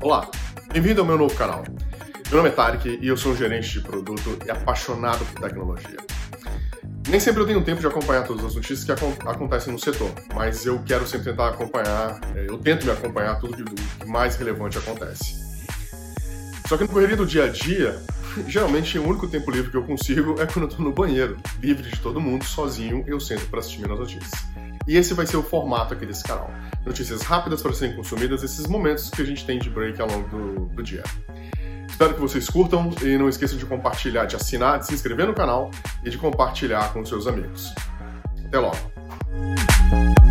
Olá, bem-vindo ao meu novo canal. Meu nome é Tarek e eu sou gerente de produto e apaixonado por tecnologia. Nem sempre eu tenho tempo de acompanhar todas as notícias que acontecem no setor, mas eu quero sempre tentar acompanhar, é, eu tento me acompanhar tudo que mais relevante acontece. Só que no correria do dia a dia, geralmente o único tempo livre que eu consigo é quando eu tô no banheiro, livre de todo mundo, sozinho, eu sento para assistir minhas notícias. E esse vai ser o formato aqui desse canal. Notícias rápidas para serem consumidas, esses momentos que a gente tem de break ao longo do, do dia. Espero que vocês curtam e não esqueçam de compartilhar, de assinar, de se inscrever no canal e de compartilhar com seus amigos. Até logo!